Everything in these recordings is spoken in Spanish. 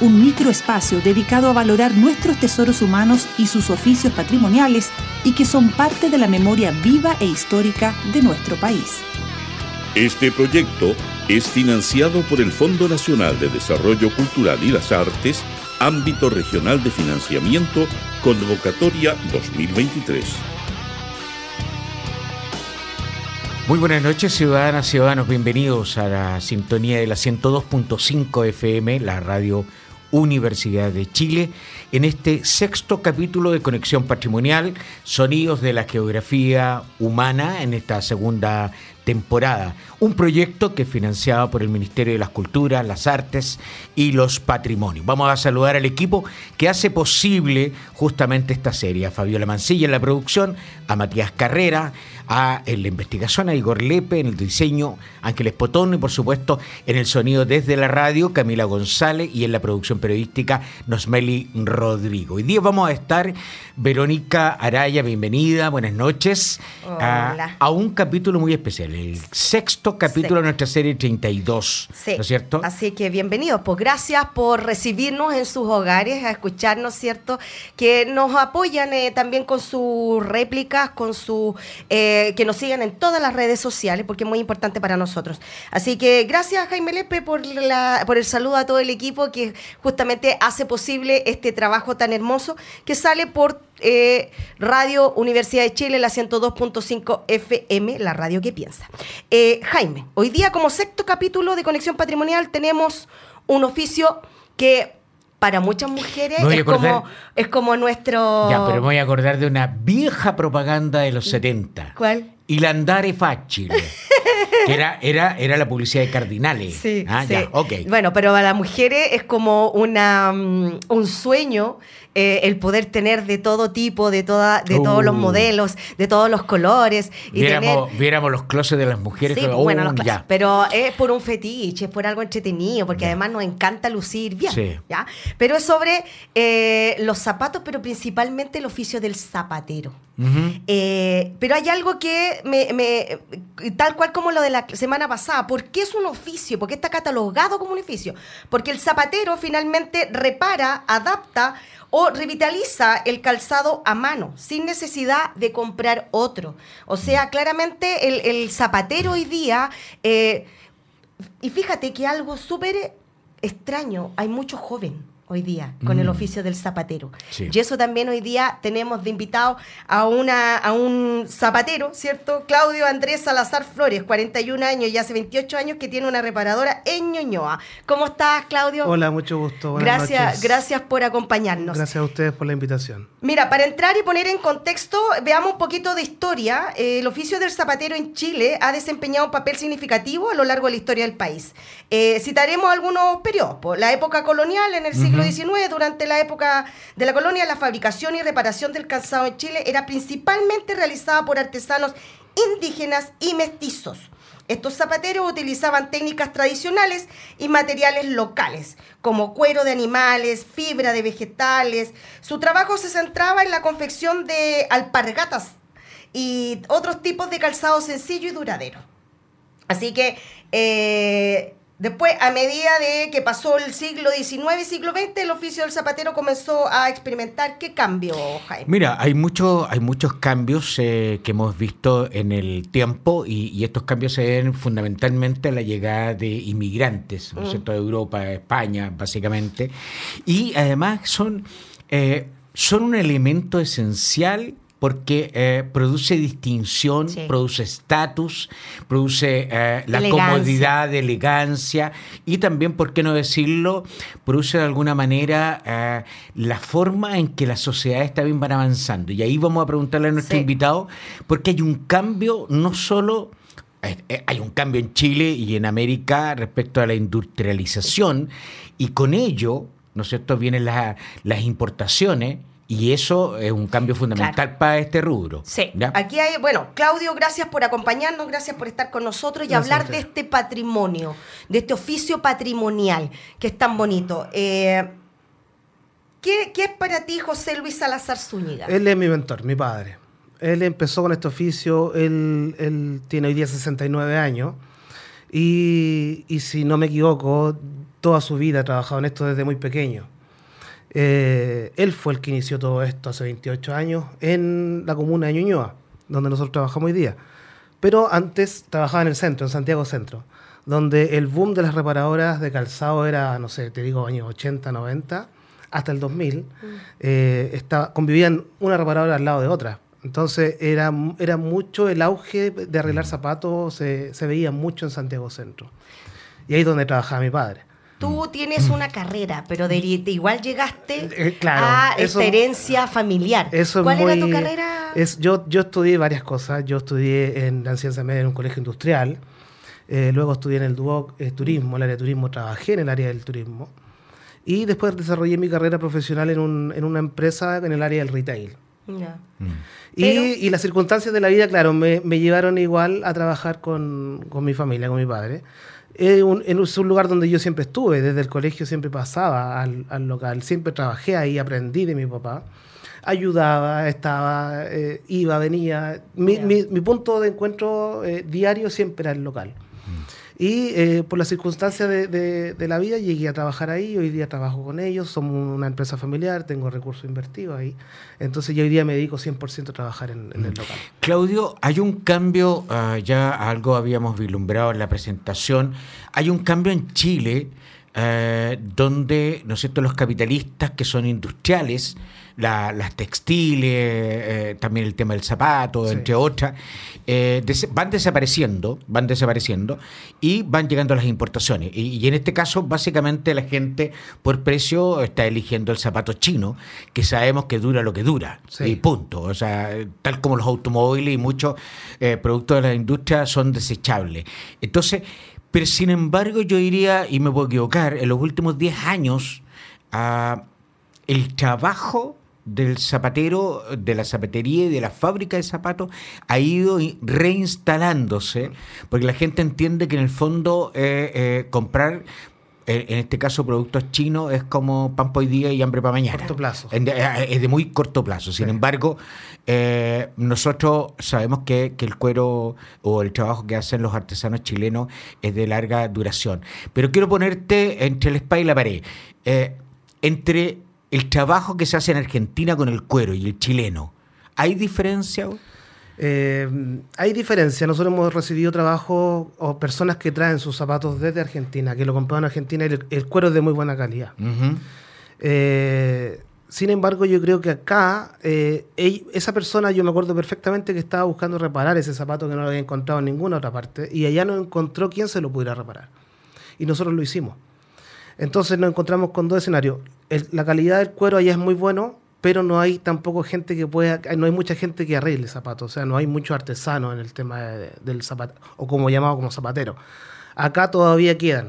un microespacio dedicado a valorar nuestros tesoros humanos y sus oficios patrimoniales y que son parte de la memoria viva e histórica de nuestro país. Este proyecto es financiado por el Fondo Nacional de Desarrollo Cultural y las Artes, ámbito regional de financiamiento, convocatoria 2023. Muy buenas noches, ciudadanas, ciudadanos. Bienvenidos a la sintonía de la 102.5 FM, la radio Universidad de Chile, en este sexto capítulo de Conexión Patrimonial, Sonidos de la Geografía Humana, en esta segunda temporada. Un proyecto que es financiado por el Ministerio de las Culturas, las Artes y los Patrimonios. Vamos a saludar al equipo que hace posible justamente esta serie. A Fabiola Mancilla en la producción, a Matías Carrera, a, en la investigación a Igor Lepe, en el diseño Ángeles Potón y por supuesto en el sonido desde la radio Camila González y en la producción periodística Nosmeli Rodrigo. Hoy día vamos a estar Verónica Araya, bienvenida, buenas noches, a, a, un capítulo muy especial, el sexto capítulo de nuestra serie 32, ¿no es cierto? Así que bienvenidos, pues gracias por recibirnos en sus hogares, a escucharnos, ¿cierto? Que nos apoyan eh, también con sus réplicas, con su... Eh, que nos sigan en todas las redes sociales, porque es muy importante para nosotros. Así que gracias, Jaime Lepe, por, la, por el saludo a todo el equipo que justamente hace posible este trabajo tan hermoso que sale por eh, Radio Universidad de Chile, la 102.5 FM, la radio que piensa. Eh, Jaime, hoy día como sexto capítulo de Conexión Patrimonial tenemos un oficio que para muchas mujeres es, como, es como nuestro... Ya, pero me voy a acordar de una vieja propaganda de los 70. ¿Cuál? Ilandare Facile. que era, era, era la publicidad de Cardinales. Sí, ah, sí. Ya, ok. Bueno, pero para las mujeres es como una, mm, un sueño eh, el poder tener de todo tipo, de, toda, de todos los Uh. modelos, de todos los colores. Y Viéramos, tener... viéramos los closets de las mujeres. Sí, pero, bueno, oh, los clases. ya. pero es por un fetiche, es por algo entretenido, porque además nos encanta lucir bien. Sí. ¿ya? Pero es sobre eh, los zapatos, pero principalmente el oficio del zapatero. Eh, pero hay algo que me, me- tal cual como lo de la semana pasada, ¿por qué es un oficio? ¿Por qué está catalogado como un oficio? Porque el zapatero finalmente repara, adapta o revitaliza el calzado a mano, sin necesidad de comprar otro. O sea, claramente el, zapatero hoy día, eh, y fíjate que algo súper extraño, hay mucho joven hoy día con el Mm. oficio del zapatero. Sí. Y eso también hoy día tenemos de invitado a, una, a un zapatero, ¿cierto? Claudio Andrés Salazar Flores, 41 años y hace 28 años que tiene una reparadora en Ñuñoa. ¿Cómo estás, Claudio? Hola, mucho gusto. Buenas Gracias, noches. gracias por acompañarnos. Gracias a ustedes por la invitación. Mira, para entrar y poner en contexto, veamos un poquito de historia. Eh, el oficio del zapatero en Chile ha desempeñado un papel significativo a lo largo de la historia del país. Eh, citaremos algunos periodos. La época colonial, en el siglo XIX, durante la época de la colonia, la fabricación y reparación del calzado en Chile era principalmente realizada por artesanos indígenas y mestizos. Estos zapateros utilizaban técnicas tradicionales y materiales locales, como cuero de animales, fibra de vegetales. Su trabajo se centraba en la confección de alpargatas y otros tipos de calzado sencillo y duradero. Así que eh, después, a medida de que pasó el siglo XIX y siglo XX, el oficio del zapatero comenzó a experimentar qué cambio, Jaime. Mira, hay, mucho, hay muchos cambios eh, que hemos visto en el tiempo y, y estos cambios se deben fundamentalmente a la llegada de inmigrantes, ¿no es cierto? de Europa, España, básicamente. Y además son, eh, son un elemento esencial porque eh, produce distinción, Sí. produce estatus, produce eh, la Elegancia. comodidad, elegancia y también, ¿por qué no decirlo? Produce de alguna manera eh, la forma en que las sociedades también van avanzando. Y ahí vamos a preguntarle a nuestro Sí. invitado, porque hay un cambio no solo... Hay un cambio en Chile y en América respecto a la industrialización y con ello, ¿no es cierto?, vienen las importaciones y eso es un cambio fundamental para este rubro. Sí, ¿ya? aquí hay, bueno, Claudio, gracias por acompañarnos, gracias por estar con nosotros y Gracias hablar de este patrimonio, de este oficio patrimonial que es tan bonito. Eh, ¿qué, qué es para ti José Luis Salazar Zúñiga? Él es mi mentor, mi padre. Él empezó con este oficio, él, él tiene hoy día 69 años y, y si no me equivoco, toda su vida ha trabajado en esto desde muy pequeño. Eh, él fue el que inició todo esto hace 28 años en la comuna de Ñuñoa, donde nosotros trabajamos hoy día. Pero antes trabajaba en el centro, en Santiago Centro, donde el boom de las reparadoras de calzado era, no sé, te digo, años 80, 90, hasta el 2000. eh, estaba, convivían una reparadora al lado de otra. Entonces era, era mucho el auge de arreglar zapatos, se, se veía mucho en Santiago Centro. Y ahí es donde trabajaba mi padre. Tú tienes una carrera, pero de, de igual llegaste Eh, claro, a eso- esta herencia familiar. Eso es ¿Cuál era tu muy- carrera? Es, yo, yo estudié varias cosas. Yo estudié en la enseñanza media en un colegio industrial. Eh, luego estudié en el DUOC eh, Turismo, el área de turismo. Trabajé en el área del turismo. Y después desarrollé mi carrera profesional en, un- en una empresa en el área del retail. Ya. Y, Pero- y las circunstancias de la vida, claro, me, me llevaron igual a trabajar con, con mi familia, con mi padre. Es un, es un lugar donde yo siempre estuve, desde el colegio siempre pasaba al, al local, siempre trabajé ahí, aprendí de mi papá, ayudaba, estaba, eh, iba, venía. Mi, mi- mi punto de encuentro eh, diario siempre era el local. Y eh, por las circunstancias de, de- de la vida llegué a trabajar ahí, hoy día trabajo con ellos, somos una empresa familiar, tengo recursos invertidos ahí. Entonces yo hoy día me dedico 100% a trabajar en, en el local. Claudio, hay un cambio, ah, ya algo habíamos vislumbrado en la presentación, hay un cambio en Chile eh, donde, ¿no es cierto?, los capitalistas que son industriales, la- las textiles, eh, también el tema del zapato, Sí. entre otras, eh, des- van desapareciendo, van desapareciendo y van llegando las importaciones. Y, y en este caso, básicamente la gente por precio está eligiendo el zapato chino, que sabemos que dura lo que dura. Sí. Y punto. O sea, tal como los automóviles y muchos eh, productos de la industria son desechables. Entonces, pero sin embargo, yo diría, y me puedo equivocar, en los últimos 10 años, ah, el trabajo del zapatero, de la zapatería y de la fábrica de zapatos ha ido reinstalándose, porque la gente entiende que en el fondo eh, eh, comprar, en este caso productos chinos, es como pan por hoy día y hambre para mañana. Corto plazo. Eh, Es de muy corto plazo. Sin Sí. embargo, eh, nosotros sabemos que, que el cuero o el trabajo que hacen los artesanos chilenos es de larga duración. Pero quiero ponerte entre el espada y la pared. Eh, entre el trabajo que se hace en Argentina con el cuero y el chileno, ¿hay diferencia? Eh, hay diferencia. Nosotros hemos recibido trabajo o personas que traen sus zapatos desde Argentina, que lo compraron en Argentina y el, el cuero es de muy buena calidad. Eh, sin embargo, yo creo que acá, eh, esa persona, yo me acuerdo perfectamente que estaba buscando reparar ese zapato que no lo había encontrado en ninguna otra parte, y allá no encontró quién se lo pudiera reparar. Y nosotros lo hicimos. Entonces nos encontramos con dos escenarios. El- la calidad del cuero allá es muy bueno, pero no hay tampoco gente que pueda, no hay mucha gente que arregle zapatos, o sea, no hay muchos artesanos en el tema de- del zapato, o como llamado como zapatero. Acá todavía quedan,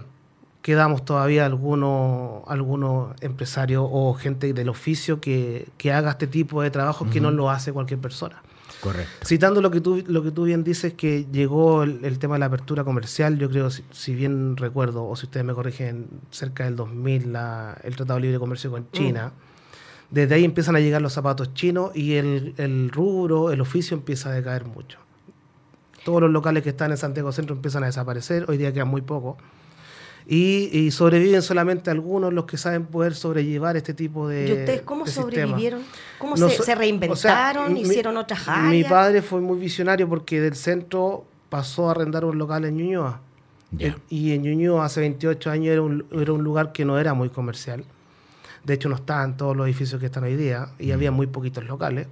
quedamos todavía algunos, algunos empresarios o gente del oficio que, que haga este tipo de trabajo que no lo hace cualquier persona. Correcto. Citando lo que tú, lo que tú bien dices, que llegó el, el tema de la apertura comercial, yo creo, si, si bien recuerdo, o si ustedes me corrigen, cerca del 2000, la- el Tratado de Libre Comercio con China, desde ahí empiezan a llegar los zapatos chinos y el, el rubro, el oficio empieza a decaer mucho. Todos los locales que están en Santiago Centro empiezan a desaparecer, hoy día quedan muy pocos. Y, y sobreviven solamente algunos los que saben poder sobrellevar este tipo de. ¿Y ustedes cómo de sistema. sobrevivieron? ¿Cómo No se, se reinventaron? o sea, mi- ¿Hicieron otras áreas? Mi padre fue muy visionario porque del centro pasó a arrendar un local en Ñuñoa. Ya. Eh, Y en Ñuñoa hace 28 años era un, era un lugar que no era muy comercial. De hecho, no estaban todos los edificios que están hoy día y había muy poquitos locales.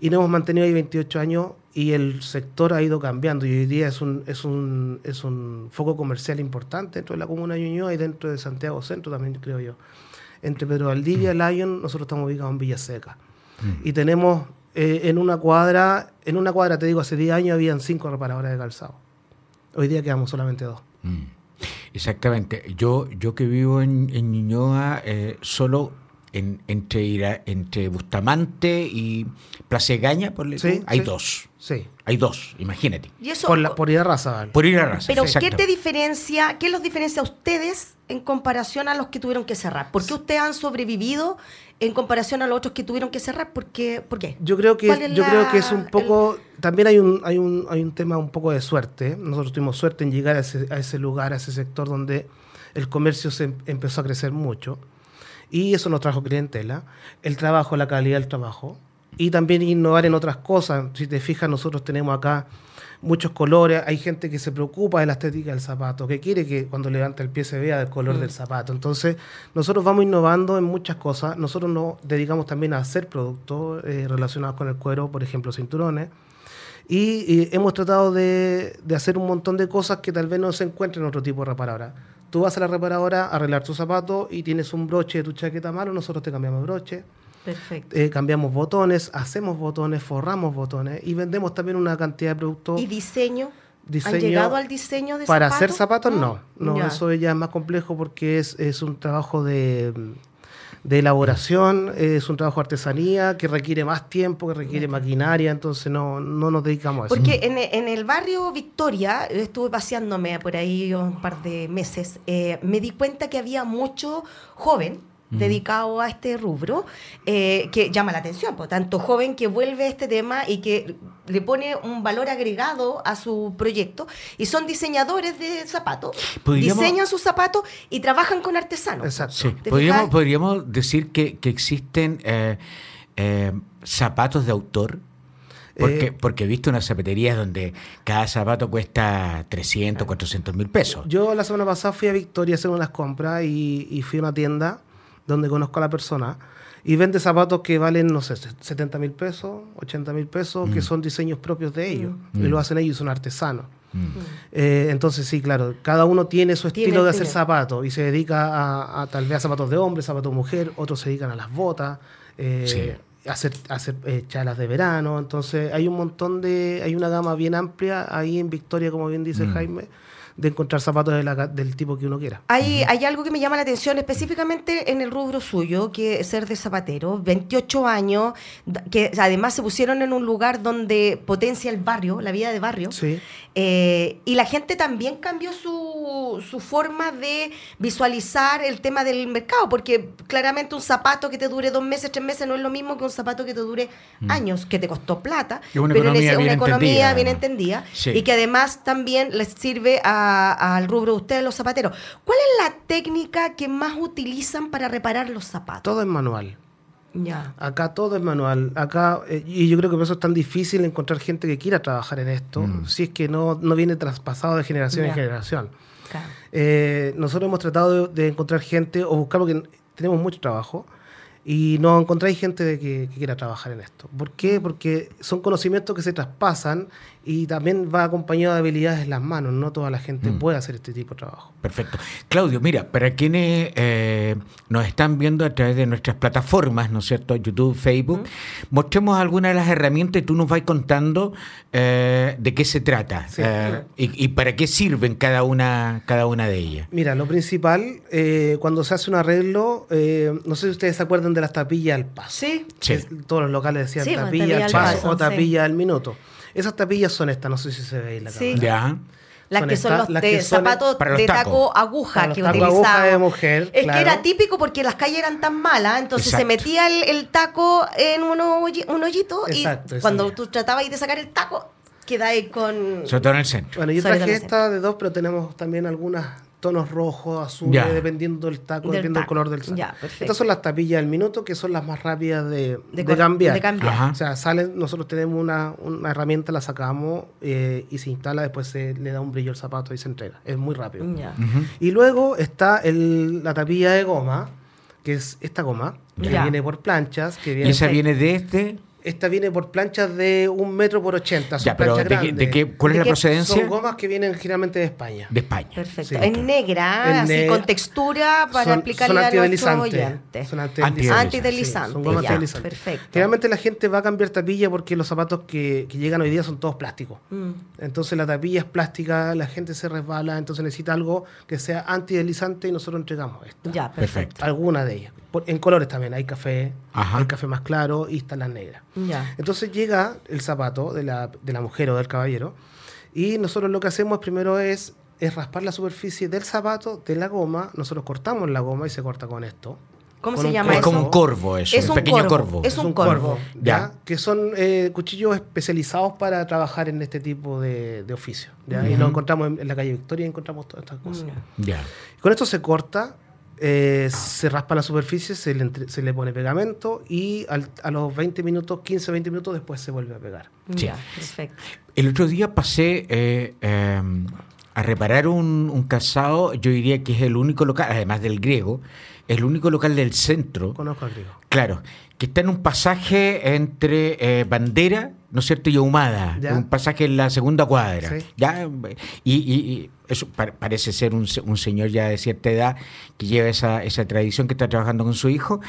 Y nos hemos mantenido ahí 28 años y el sector ha ido cambiando y hoy día es un, es un, es un foco comercial importante dentro de la comuna de Ñuñoa y dentro de Santiago Centro también, creo yo. Entre Pedro Valdivia y Lyon, nosotros estamos ubicados en Villa Seca. Y tenemos eh, en una cuadra, en una cuadra, te digo, hace 10 años habían 5 reparadoras de calzado. Hoy día quedamos solamente dos. Mm. Exactamente. Yo, yo que vivo en, en Ñuñoa, eh, solo en, entre, entre Bustamante y Plaza Gaña, por Sí, hay sí. dos. Sí. Hay dos, imagínate. Y eso, Por, la, por ir a raza. Por ir a raza. pero ¿qué te diferencia, qué los diferencia a ustedes en comparación a los que tuvieron que cerrar? ¿Por qué ustedes han sobrevivido en comparación a los otros que tuvieron que cerrar? ¿Por qué? ¿Por qué? Yo creo que ¿Cuál es, es yo la- creo que es un poco también hay un hay un hay un tema un poco de suerte. Nosotros tuvimos suerte en llegar a ese, a ese lugar, a ese sector donde el comercio se em- empezó a crecer mucho y eso nos trajo clientela, el trabajo, la calidad del trabajo y también innovar en otras cosas. Si te fijas, nosotros tenemos acá muchos colores, hay gente que se preocupa de la estética del zapato, que quiere que cuando levanta el pie se vea el color del zapato. Entonces, nosotros vamos innovando en muchas cosas. Nosotros nos dedicamos también a hacer productos eh, relacionados con el cuero, por ejemplo, cinturones. Y, y hemos tratado de, de hacer un montón de cosas que tal vez no se encuentren en otro tipo de reparadora. Tú vas a la reparadora a arreglar tu zapato y tienes un broche de tu chaqueta malo, nosotros te cambiamos el broche. Perfecto. Eh, cambiamos botones, hacemos botones, forramos botones y vendemos también una cantidad de productos. ¿Y diseño? Diseño ¿Han llegado al diseño de Para zapatos? hacer zapatos, no. No, Ya. eso ya es más complejo porque es, es un trabajo de, de elaboración, es un trabajo de artesanía que requiere más tiempo, que requiere maquinaria, entonces no, no nos dedicamos a eso. Porque en, en el barrio Victoria, estuve paseándome por ahí un par de meses, eh, me di cuenta que había mucho joven dedicado a este rubro, eh, que llama la atención, por tanto joven que vuelve a este tema y que le pone un valor agregado a su proyecto, y son diseñadores de zapatos, Podríamos- diseñan sus zapatos y trabajan con artesanos. Exacto. Sí, ¿Te podríamos, podríamos decir que, que existen eh, eh, zapatos de autor. Porque, Eh, porque he visto unas zapaterías donde cada zapato cuesta 300, 400 mil pesos. Yo la semana pasada fui a Victoria a hacer unas compras y, y fui a una tienda donde conozco a la persona y vende zapatos que valen, no sé, 70 mil pesos, 80 mil pesos, que son diseños propios de ellos. Y lo hacen ellos, son artesanos. Eh, entonces, sí, claro, cada uno tiene su Tiene, estilo de hacer zapatos y se dedica a, a tal vez a zapatos de hombre, zapatos de mujer, otros se dedican a las botas, eh, Sí. a hacer, a hacer eh, chalas de verano. Entonces, hay un montón de, hay una gama bien amplia ahí en Victoria, como bien dice Jaime, de encontrar zapatos de la ca- del tipo que uno quiera. Hay, hay algo que me llama la atención específicamente en el rubro suyo, que es ser de zapatero, 28 años, que además se pusieron en un lugar donde potencia el barrio, la vida de barrio. Sí. Eh, y la gente también cambió su, su forma de visualizar el tema del mercado, porque claramente un zapato que te dure dos meses, tres meses no es lo mismo que un zapato que te dure años, que te costó plata, Y una pero en economía ese- bien una economía entendida, bien entendida Sí. y que además también les sirve a- al rubro de ustedes, los zapateros. ¿Cuál es la técnica que más utilizan para reparar los zapatos? Todo es manual. Ya. Acá todo es manual. Acá, eh, y yo creo que por eso es tan difícil encontrar gente que quiera trabajar en esto, si es que no, no viene traspasado de generación Ya. en generación. claro. Eh, nosotros hemos tratado de, de encontrar gente o buscar, porque tenemos mucho trabajo, y no encontráis gente de que, que quiera trabajar en esto. ¿Por qué? Porque son conocimientos que se traspasan y también va acompañado de habilidades en las manos. No toda la gente puede hacer este tipo de trabajo. Perfecto. Claudio, mira, para quienes eh, nos están viendo a través de nuestras plataformas, ¿no es cierto? YouTube, Facebook, mostremos algunas de las herramientas y tú nos vas contando eh, de qué se trata Sí. eh, y, y para qué sirven cada una, cada una de ellas. Mira, lo principal, eh, cuando se hace un arreglo, eh, no sé si ustedes se acuerdan de las tapillas al paso. Sí. Todos los locales decían Sí, bueno, tapilla, tapilla al paso, paso, o sí. tapilla al minuto. Esas tapillas son estas, no sé si se ve ahí en la Sí. cámara. Ya. Las Son que son estas- los de son zapatos de taco aguja que utilizaban. aguja de mujer, Es claro. que era típico porque las calles eran tan malas, entonces Exacto. se metía el, el taco en un, hoyi- un hoyito Exacto, y cuando tú tratabas de sacar el taco, quedáis con... Sobre todo en el centro. Bueno, yo traje esta de dos, pero tenemos también algunos tonos rojos, azules, Ya. dependiendo del taco, Del dependiendo del color del. Ya, perfecto. Estas son las tapillas del minuto, que son las más rápidas de, de, cambiar. de cambiar. Ajá. O sea, salen, nosotros tenemos una, una herramienta, la sacamos eh, y se instala, después se le da un brillo al zapato y se entrega. Es muy rápido. Ya. Y luego está el- la tapilla de goma, que es esta goma, que viene por planchas, que Y viene esa viene de este. Esta viene por planchas de un metro por ochenta. Son Ya, pero planchas ¿de qué, grandes. de qué- ¿cuál es ¿De la procedencia? Son gomas que vienen generalmente de España. De España. Perfecto. Sí. En negra, En así con textura para Son- explicarle son a nuestros oyentes. Son Antideslizantes. Antideslizantes, Sí, son gomas ya, antideslizantes. perfecto. Generalmente la gente va a cambiar tapilla porque los zapatos que, que llegan hoy día son todos plásticos. Mm. Entonces la tapilla es plástica, la gente se resbala, entonces necesita algo que sea antideslizante y nosotros entregamos esto. Ya, Perfecto. perfecto. Alguna de ellas. Por- en colores también, hay café, Ajá. hay café más claro y están las negras. Ya. Entonces llega el zapato de la, de la mujer o del caballero y nosotros lo que hacemos primero es, es raspar la superficie del zapato, de la goma, nosotros cortamos la goma y se corta con esto. ¿Cómo Con se llama Es eso? como un corvo eso, Es un un pequeño corvo. corvo. Es un corvo. ¿ya? Ya. Que son eh, cuchillos especializados para trabajar en este tipo de, de oficio. ¿ya? Y lo encontramos en, en la calle Victoria y encontramos todas estas cosas. Ya. Con esto se corta, eh, se raspa la superficie, se le, entre- se le pone pegamento y al- a los 20 minutos, 15 20 minutos después se vuelve a pegar. Sí. Ya, perfecto. El otro día pasé eh, eh, a reparar un, un calzado, yo diría que es el único local, además del griego, el único local del centro, Conozco al griego. claro, que está en un pasaje entre eh, Bandera, ¿no es cierto?, y Ahumada, Ya. un pasaje en la segunda cuadra. Sí. ¿ya? Y, y- y eso pa- parece ser un, un señor ya de cierta edad que lleva esa, esa tradición, que está trabajando con su hijo.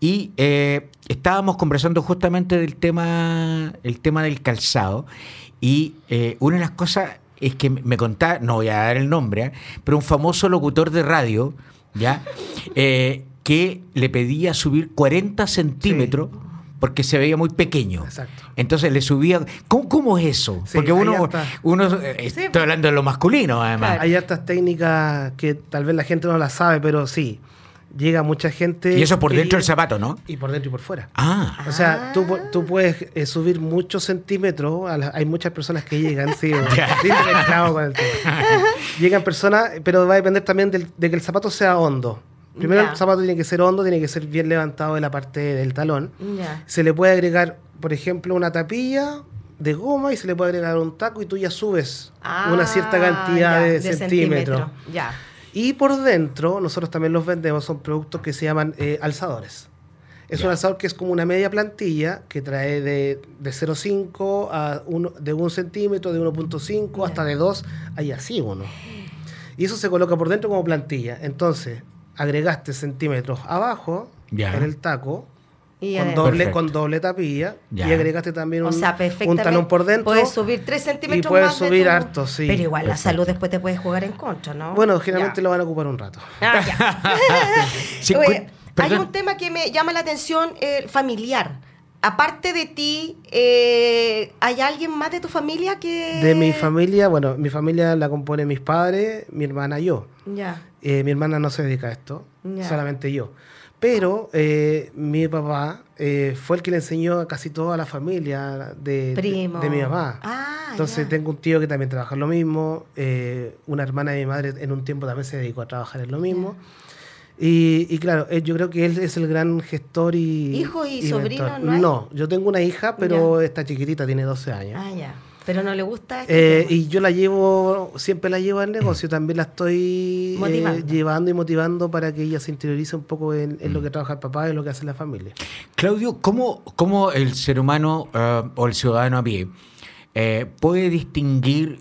Y eh, estábamos conversando justamente del tema, el tema del calzado. Y eh, una de las cosas es que me contaba, no voy a dar el nombre, ¿eh? pero un famoso locutor de radio, ¿ya? Que le pedía subir 40 centímetros porque se veía muy pequeño. Exacto. Entonces le subía. ¿Cómo, cómo es eso? Sí, porque uno, está. uno eh, estoy hablando de lo masculino, además. Claro. Hay hartas técnicas que tal vez la gente no las sabe, pero sí. Llega mucha gente. Y eso por dentro del zapato, ¿no? Y por dentro y por fuera. Ah, O sea, tú, tú puedes eh, subir muchos centímetros. a la- hay muchas personas que llegan, sí. Con el tema. Llegan personas, pero va a depender también del- de que el zapato sea hondo. Primero el zapato tiene que ser hondo, tiene que ser bien levantado de la parte del talón. Se le puede agregar, por ejemplo, una tapilla de goma y se le puede agregar un taco y tú ya subes una cierta Ah, cantidad de, centímetros. Ya. Y por dentro, nosotros también los vendemos, son productos que se llaman eh, alzadores. Es un alzador que es como una media plantilla que trae de, de 0,5 a uno, de 1 centímetro, de 1.5 hasta de 2, hay así uno. Y eso se coloca por dentro como plantilla. Entonces, agregaste centímetros abajo Ya. en el taco, Y con, doble, Perfecto. con doble tapilla, Ya. y agregaste también O un, sea, un talón por dentro. Puedes subir 3 centímetros y puedes más de subir tu- harto, sí. Pero igual la salud después te puede jugar en contra, ¿no? Bueno, generalmente Ya. lo van a ocupar un rato. Ah, ya. Sí, Oye, cu- hay un tema que me llama la atención, eh, familiar. Aparte de ti, eh, ¿hay alguien más de tu familia que...? De mi familia, bueno, mi familia la compone mis padres, mi hermana y yo. Ya. Eh, mi hermana no se dedica a esto, solamente yo. Pero eh, mi papá eh, fue el que le enseñó a casi toda la familia de, de- Primo. de mi mamá. Ah, Entonces tengo un tío que también trabaja en lo mismo, eh, una hermana de mi madre en un tiempo también se dedicó a trabajar en lo mismo. Y, y claro, yo creo que él es el gran gestor y... ¿Hijo y sobrino mentor. no hay? No, yo tengo una hija, pero está chiquitita, tiene 12 años. Ah, ya. Pero no le gusta este Eh, y yo la llevo, siempre la llevo al negocio, también la estoy eh, llevando y motivando para que ella se interiorice un poco en, en Mm. lo que trabaja el papá y en lo que hace la familia. Claudio, ¿cómo, cómo el ser humano eh, o el ciudadano a pie eh, puede distinguir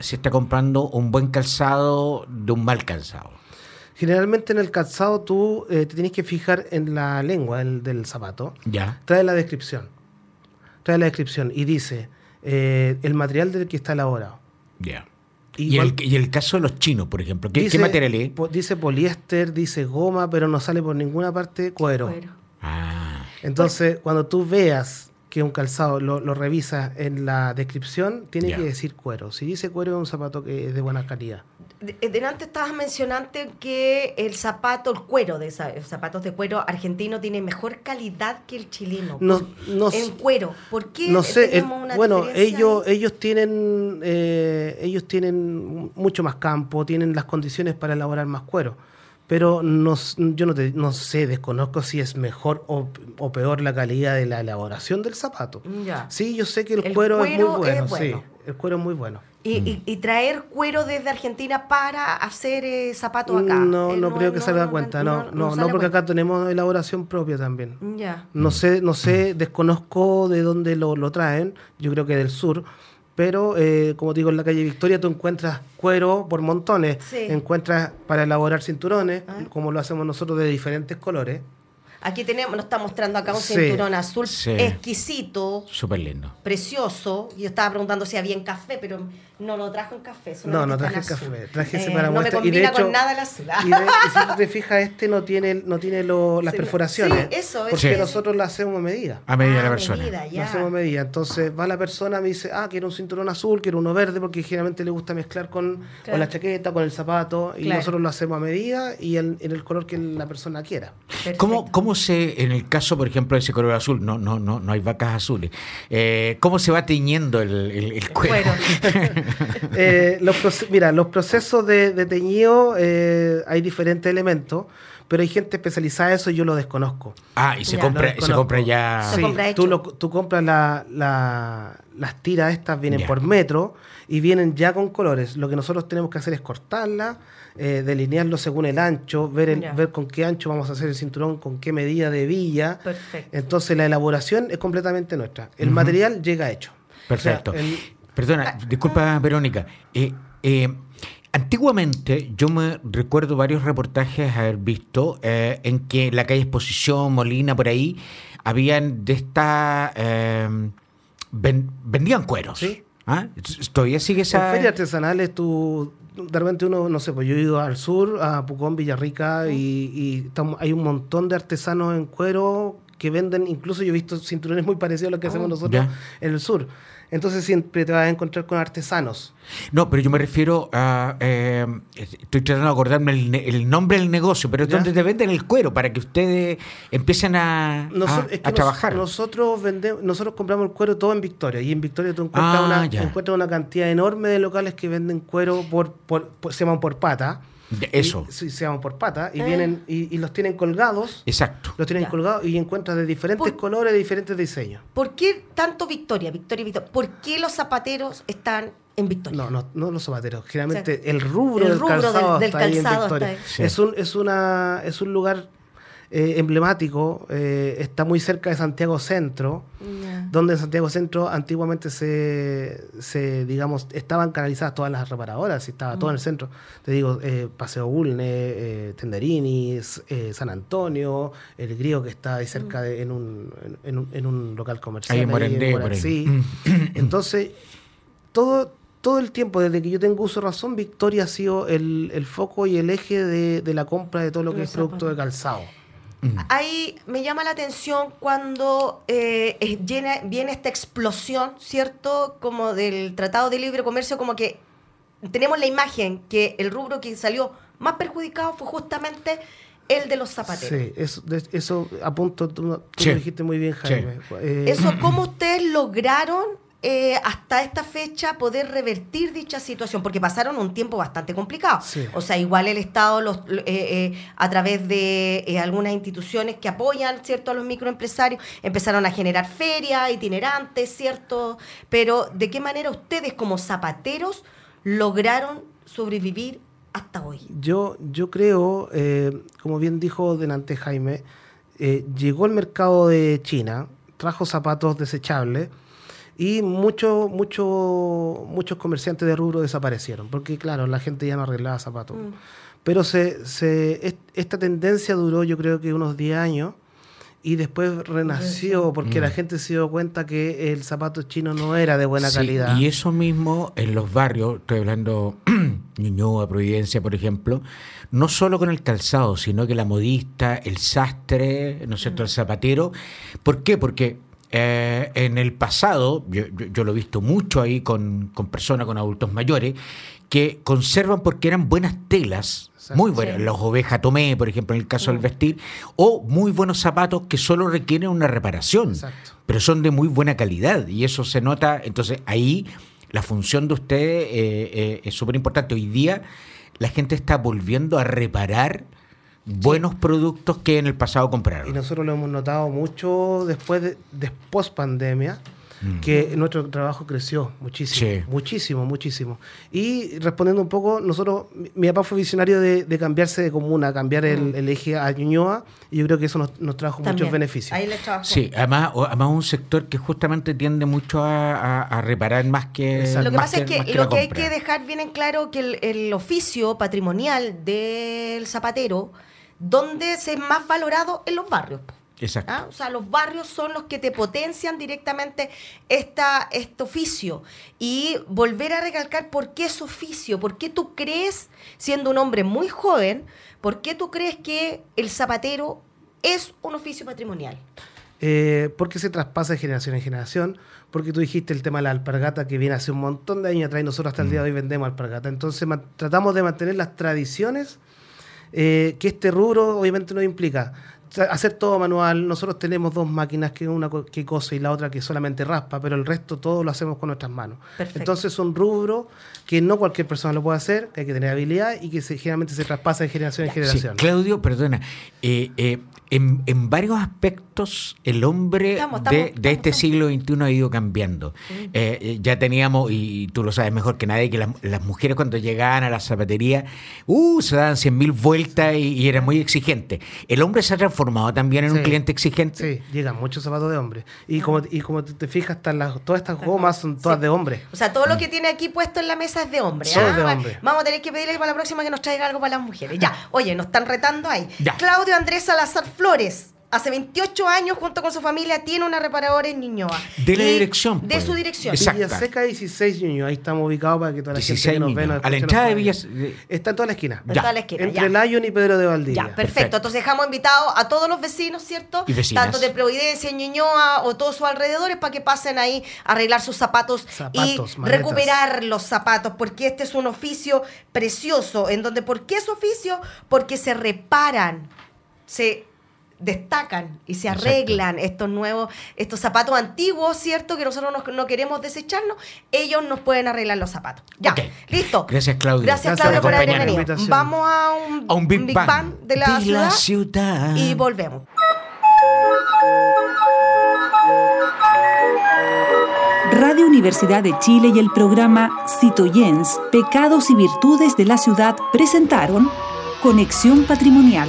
si está comprando un buen calzado de un mal calzado? Generalmente en el calzado tú eh, te tienes que fijar en la lengua del, del zapato. ¿Ya? Trae la descripción. Trae la descripción y dice eh, el material del que está elaborado. Ya. Y Y, el, y el caso de los chinos, por ejemplo, ¿qué, qué Dice- material es? po- dice poliéster, dice goma, pero no sale por ninguna parte cuero. Cuero. Ah, Entonces, cuando tú veas que un calzado lo, lo revisas en la descripción, tiene que decir cuero. Si dice cuero, es un zapato que es de buena calidad. De- Delante estabas mencionando que el zapato, el cuero de los zapatos de cuero argentino tiene mejor calidad que el chileno. No, Por- no, en cuero. ¿Por qué no sé, el- una bueno, diferencia ellos, ellos tienen eh, ellos tienen mucho más campo, tienen las condiciones para elaborar más cuero. Pero no, yo no, te- no sé, desconozco si es mejor o, o peor la calidad de la elaboración del zapato. Ya. Sí, yo sé que el, El cuero, es muy bueno, es bueno. sí. el cuero es muy bueno. Y, y- y traer cuero desde Argentina para hacer eh, zapatos acá. No, Eh, no creo que salga a cuenta, no, no, no, porque acá tenemos elaboración propia también. Ya. No sé, no sé, desconozco de dónde lo, lo traen, yo creo que del sur, pero eh, como te digo, en la calle Victoria tú encuentras cuero por montones, Sí. encuentras para elaborar cinturones, Ah. como lo hacemos nosotros de diferentes colores. Aquí tenemos, nos está mostrando acá un Sí. cinturón azul Sí. exquisito, Súper lindo. precioso. Yo estaba preguntando si había en café, pero no lo trajo en café. No, no traje en azul. café, traje ese Eh, para No me combina y de hecho, con nada el azul. Y, de- y si tú te fijas, este no tiene, no tiene lo- las Sí, perforaciones. sí, eso, Porque eso. nosotros lo hacemos a medida. A medida de la persona. medida, Lo hacemos a medida. Entonces va la persona, me dice, ah, quiero un cinturón azul, quiero uno verde, porque generalmente le gusta mezclar con, Claro. con la chaqueta, con el zapato, y Claro. nosotros lo hacemos a medida y en, en el color que la persona quiera. ¿Cómo, Perfecto. ¿Cómo se, en el caso, por ejemplo, de ese color azul, no, no, no, no hay vacas azules, eh, ¿cómo se va teñiendo el, el- el cuero? Eh, los mira, los procesos de, de teñido eh, hay diferentes elementos, pero hay gente especializada en eso y yo lo desconozco. Ah, y se Ya. compra, se compra ya. Se Sí, compra tú, lo- tú compras la- la- las tiras estas, vienen Ya. por metro y vienen ya con colores. Lo que nosotros tenemos que hacer es cortarla, eh, delinearlo según el ancho, ver, el- ver con qué ancho vamos a hacer el cinturón, con qué medida de villa. Perfecto. Entonces la elaboración es completamente nuestra. El material llega hecho. Perfecto. O sea, el- Perdona, disculpa, Verónica. Eh, eh, antiguamente yo me recuerdo varios reportajes haber visto eh, en que en la calle Exposición, Molina, por ahí, habían de esta... eh, ven- vendían cueros. Sí. ¿Ah? ¿Todavía sigue esa...? En ferias artesanales, tú, de repente uno, no sé, pues yo he ido al sur, a Pucón, Villarrica, y, y estamos- hay un montón de artesanos en cuero que venden, incluso yo he visto cinturones muy parecidos a los que hacemos nosotros ya. en el sur. Entonces siempre te vas a encontrar con artesanos. No, pero yo me refiero a... eh, estoy tratando de acordarme el, el nombre del negocio, pero es ¿Ya? donde te venden el cuero para que ustedes empiecen a, a, es que a nos- trabajar. nosotros vendemos, nosotros compramos el cuero todo en Victoria, y en Victoria tú encuentras, Ah, una, encuentras una cantidad enorme de locales que venden cuero por, por, por- se llaman por pata. Eso, Y- sí, se llaman por pata, y Ah. vienen, y, y los tienen colgados. exacto. Los tienen Ya. colgados y encuentras de diferentes Por- colores, de diferentes diseños. ¿Por qué tanto Victoria, Victoria, Victoria? ¿Por qué los zapateros están en Victoria? No, no, no los zapateros. Generalmente O sea, el rubro el del rubro del- calzado del está ahí en calzado Victoria. está ahí. Sí. Es un es una es un lugar eh, emblemático. eh, está muy cerca de Santiago Centro, donde en Santiago Centro antiguamente se, se digamos estaban canalizadas todas las reparadoras, estaba todo en el Mm. centro. Te digo eh, Paseo Bulne, eh, Tenderini, eh, San Antonio, el Grío que está ahí cerca Mm. de, en un en un, en un local comercial. Ahí en Morandé, sí. Entonces todo, todo el tiempo, desde que yo tengo uso de razón, Victoria ha sido el, el foco y el eje de, de la compra de todo lo que Los es producto de calzado. Ahí me llama la atención cuando eh, llena- viene esta explosión, ¿cierto? Como del Tratado de Libre Comercio, como que tenemos la imagen que el rubro que salió más perjudicado fue justamente el de los zapateros. Sí, eso, de- eso a punto, tú, tú Sí. lo dijiste muy bien, Jaime. Eh, Eso, ¿cómo ustedes lograron eh, hasta esta fecha poder revertir dicha situación? Porque pasaron un tiempo bastante complicado. Sí. O sea, igual el Estado, los, eh, eh, a través de algunas instituciones que apoyan ¿cierto? a los microempresarios, empezaron a generar ferias itinerantes, ¿cierto? Pero, ¿de qué manera ustedes como zapateros lograron sobrevivir hasta hoy? Yo, yo creo, como bien dijo delante Jaime, llegó el mercado de China, trajo zapatos desechables y muchos mucho, muchos comerciantes de rubro desaparecieron, porque claro, la gente ya no arreglaba zapatos. Mm. Pero se, se, est- esta tendencia duró yo creo que unos 10 años y después renació porque la gente se dio cuenta que el zapato chino no era de buena Sí, calidad. Y eso mismo en los barrios, estoy hablando Ñuñoa, Providencia, por ejemplo, no solo con el calzado, sino que la modista, el sastre, ¿no es cierto?, el zapatero. ¿Por qué? Porque eh, en el pasado, yo, yo- yo lo he visto mucho ahí con, con personas, con adultos mayores, que conservan porque eran buenas telas, Exacto. muy buenas, Sí. los ovejas tomé, por ejemplo, en el caso del vestir, o muy buenos zapatos que solo requieren una reparación Exacto. pero son de muy buena calidad y eso se nota. Entonces ahí la función de usted eh, eh, es súper importante. Hoy día la gente está volviendo a reparar buenos productos que en el pasado Y compraron. nosotros lo hemos notado mucho después de después pandemia, mm. que nuestro trabajo creció muchísimo, muchísimo, muchísimo. Y respondiendo un poco, nosotros, mi, papá fue visionario de, cambiarse de comuna, cambiar el, mm. eje a Ñuñoa, y yo creo que eso nos, trajo muchos beneficios. Ahí le sí, además, además un sector que justamente tiende mucho a, reparar más que... Lo que pasa es que, lo que hay que dejar bien en claro que el, el oficio patrimonial del zapatero, donde se es más valorado en los barrios. Exacto. ¿Ah? O sea, los barrios son los que te potencian directamente esta, este oficio. Y volver a recalcar por qué es oficio, por qué tú crees, siendo un hombre muy joven, por qué tú crees que el zapatero es un oficio patrimonial. Eh, porque se traspasa de generación en generación, porque tú dijiste el tema de la alpargata que viene hace un montón de años atrás y nosotros hasta el día de hoy vendemos alpargata. Entonces tratamos de mantener las tradiciones eh, que este rubro obviamente no implica hacer todo manual. Nosotros tenemos dos máquinas, que una que cose y la otra que solamente raspa, pero el resto todo lo hacemos con nuestras manos. Entonces es un rubro que no cualquier persona lo puede hacer, que hay que tener habilidad y que generalmente se traspasa de generación en generación. Claudio, perdona, eh, eh, en, varios aspectos el hombre de, este siglo XXI ha ido cambiando. Eh, ya teníamos, y tú lo sabes mejor que nadie, que las, mujeres cuando llegaban a la zapatería, uh, se daban cien mil vueltas y, y eran muy exigentes. El hombre se ha transformado formado también en un cliente exigente. Sí, llegan muchos zapatos de hombre. Y como, y como te fijas, las, todas estas gomas son todas de hombre. O sea, todo lo que tiene aquí puesto en la mesa es de hombre. ¿ah? de hombre. Vamos a tener que pedirle para la próxima que nos traiga algo para las mujeres. Ya, oye, nos están retando ahí. Claudio Andrés Salazar Flores hace 28 años, junto con su familia, tiene una reparadora en Ñuñoa. De la dirección. De pues. su dirección. Villa Seca 16 Ñuñoa. Ahí estamos ubicados para que toda la gente que nos ve. A la entrada de Villa Está en toda la esquina. En toda la esquina. Entre Lyon y Pedro de Valdivia. Ya, perfecto. Entonces dejamos invitados a todos los vecinos, ¿cierto? Y Tanto de Providencia, Ñuñoa o todos sus alrededores para que pasen ahí a arreglar sus zapatos, y recuperar los zapatos, porque este es un oficio precioso. En donde, ¿por qué es oficio? Porque se reparan, se destacan y se arreglan estos nuevos, estos zapatos antiguos, ¿cierto? Que nosotros no, queremos desecharnos, ellos nos pueden arreglar los zapatos. Ya, listo. Gracias, Claudio. Gracias, Claudio, por haber venido. Vamos a un, Big, Bang, de, la, ciudad y volvemos. Radio Universidad de Chile y el programa Citoyens, Pecados y Virtudes de la Ciudad presentaron Conexión Patrimonial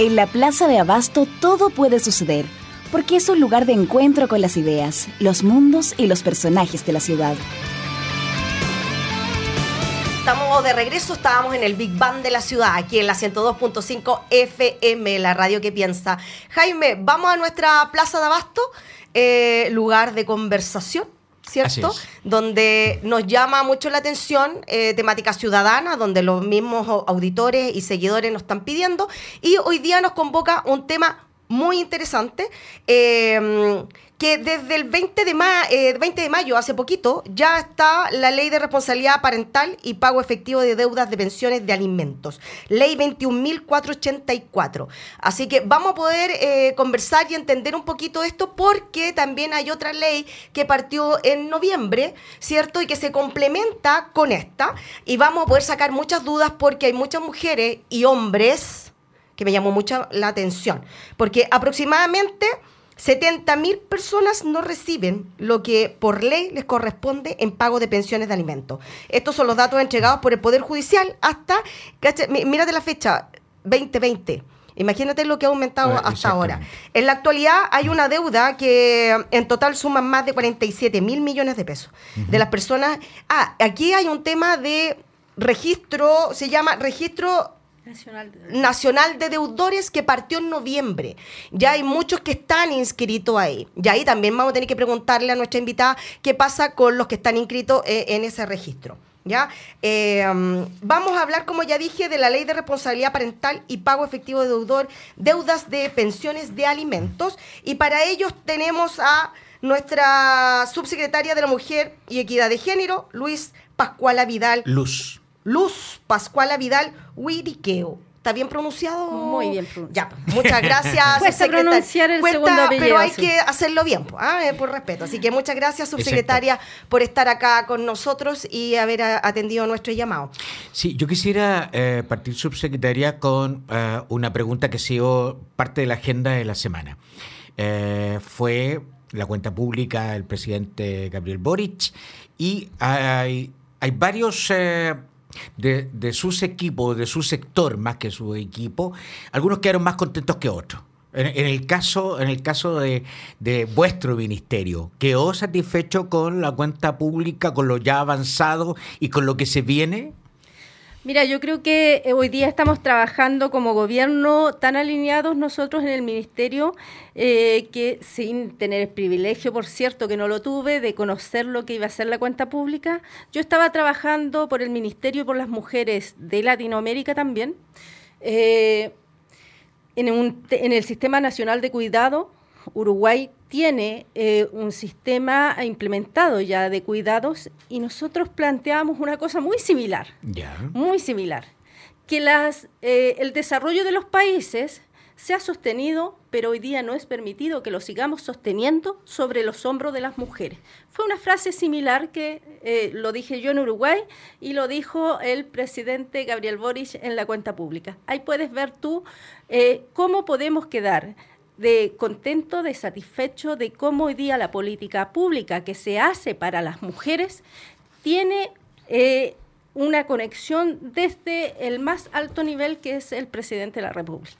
En la Plaza de Abasto todo puede suceder, porque es un lugar de encuentro con las ideas, los mundos y los personajes de la ciudad. Estamos de regreso, estábamos en el Big Bang de la ciudad, aquí en la 102.5 FM, la radio que piensa. Jaime, vamos a nuestra Plaza de Abasto, eh, lugar de conversación ¿cierto? Donde nos llama mucho la atención eh, temática ciudadana, donde los mismos auditores y seguidores nos están pidiendo. Y hoy día nos convoca un tema muy interesante. Eh, que desde el 20 de, 20 eh, de mayo, hace poquito, ya está la ley de responsabilidad parental y pago efectivo de deudas de pensiones de alimentos. Ley 21.484. Así que vamos a poder eh, conversar y entender un poquito esto porque también hay otra ley que partió en noviembre, ¿cierto? Y que se complementa con esta. Y vamos a poder sacar muchas dudas porque hay muchas mujeres y hombres que me llamó mucho la atención. Porque aproximadamente 70 mil personas no reciben lo que por ley les corresponde en pago de pensiones de alimentos. Estos son los datos entregados por el Poder Judicial hasta, mírate la fecha, 2020. Imagínate lo que ha aumentado ah, hasta ahora. En la actualidad hay una deuda que en total suma más de 47 mil millones de pesos. De las personas... Ah, aquí hay un tema de registro, se llama registro Nacional de, Deudores que partió en noviembre. Ya hay muchos que están inscritos ahí. Y ahí también vamos a tener que preguntarle a nuestra invitada qué pasa con los que están inscritos eh, en ese registro. ¿Ya? Eh, vamos a hablar, como ya dije, de la ley de responsabilidad parental y pago efectivo de deudor, deudas de pensiones de alimentos. Y para ello tenemos a nuestra subsecretaria de la Mujer y Equidad de Género, Luis Pascuala Vidal. Luz. Luz Pascuala Vidal Huiriqueo. ¿Está bien pronunciado? Muy bien pronunciado. Ya, muchas gracias. Cuesta pronunciar el segundo apellido, Pero hay sí. que hacerlo bien, pues, ah, eh, por respeto. Así que muchas gracias, subsecretaria, por estar acá con nosotros y haber atendido nuestro llamado. Sí, yo quisiera eh, partir, subsecretaria, con eh, una pregunta que ha sido parte de la agenda de la semana. Eh, fue la cuenta pública del presidente Gabriel Boric y hay, hay varios eh, de, de sus equipos, de su sector más que su equipo, algunos quedaron más contentos que otros. En, el caso, en el caso de, de vuestro ministerio, ¿quedó satisfecho con la cuenta pública, con lo ya avanzado y con lo que se viene? Mira, yo creo que eh, hoy día estamos trabajando como gobierno tan alineados nosotros en el ministerio eh, que sin tener el privilegio, por cierto, que no lo tuve, de conocer lo que iba a ser la cuenta pública, yo estaba trabajando por el ministerio y por las mujeres de Latinoamérica también. eh, en, el Sistema Nacional de Cuidado, Uruguay tiene eh, un sistema implementado ya de cuidados y nosotros planteamos una cosa muy similar muy similar, que las, eh, el desarrollo de los países se ha sostenido, pero hoy día no es permitido que lo sigamos sosteniendo sobre los hombros de las mujeres. Fue una frase similar que eh, lo dije yo en Uruguay y lo dijo el presidente Gabriel Boric en la cuenta pública. Ahí puedes ver tú cómo podemos quedar de contento, de satisfecho de cómo hoy día la política pública que se hace para las mujeres tiene eh, una conexión desde el más alto nivel que es el presidente de la República.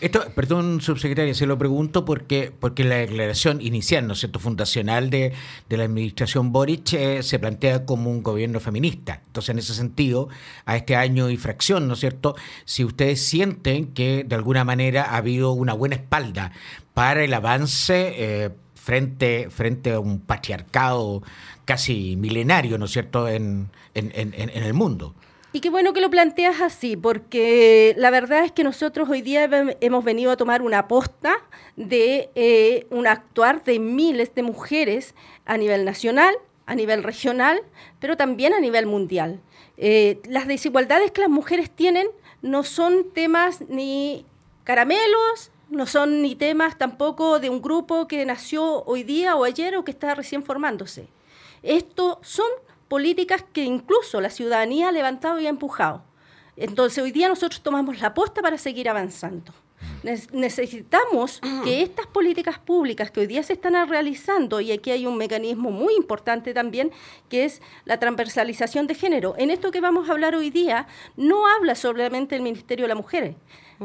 Esto, perdón, subsecretaria, se lo pregunto porque, porque la declaración inicial, ¿no es cierto?, fundacional de, de la administración Boric eh, se plantea como un gobierno feminista. Entonces, en ese sentido, a este año y fracción, ¿no es cierto?, si ustedes sienten que de alguna manera ha habido una buena espalda para el avance eh, frente, frente a un patriarcado casi milenario, ¿no es cierto?, en, en, en- en- el mundo. Y qué bueno que lo planteas así, porque la verdad es que nosotros hoy día hem- hemos venido a tomar una aposta de eh, un actuar de miles de mujeres a nivel nacional, a nivel regional, pero también a nivel mundial. Eh, las desigualdades que las mujeres tienen no son temas ni caramelos, no son ni temas tampoco de un grupo que nació hoy día o ayer o que está recién formándose. Esto son políticas que incluso la ciudadanía ha levantado y ha empujado. Entonces hoy día nosotros tomamos la posta para seguir avanzando. Nes- necesitamos que estas políticas públicas que hoy día se están realizando, y aquí hay un mecanismo muy importante también, que es la transversalización de género. En esto que vamos a hablar hoy día, no habla solamente el Ministerio de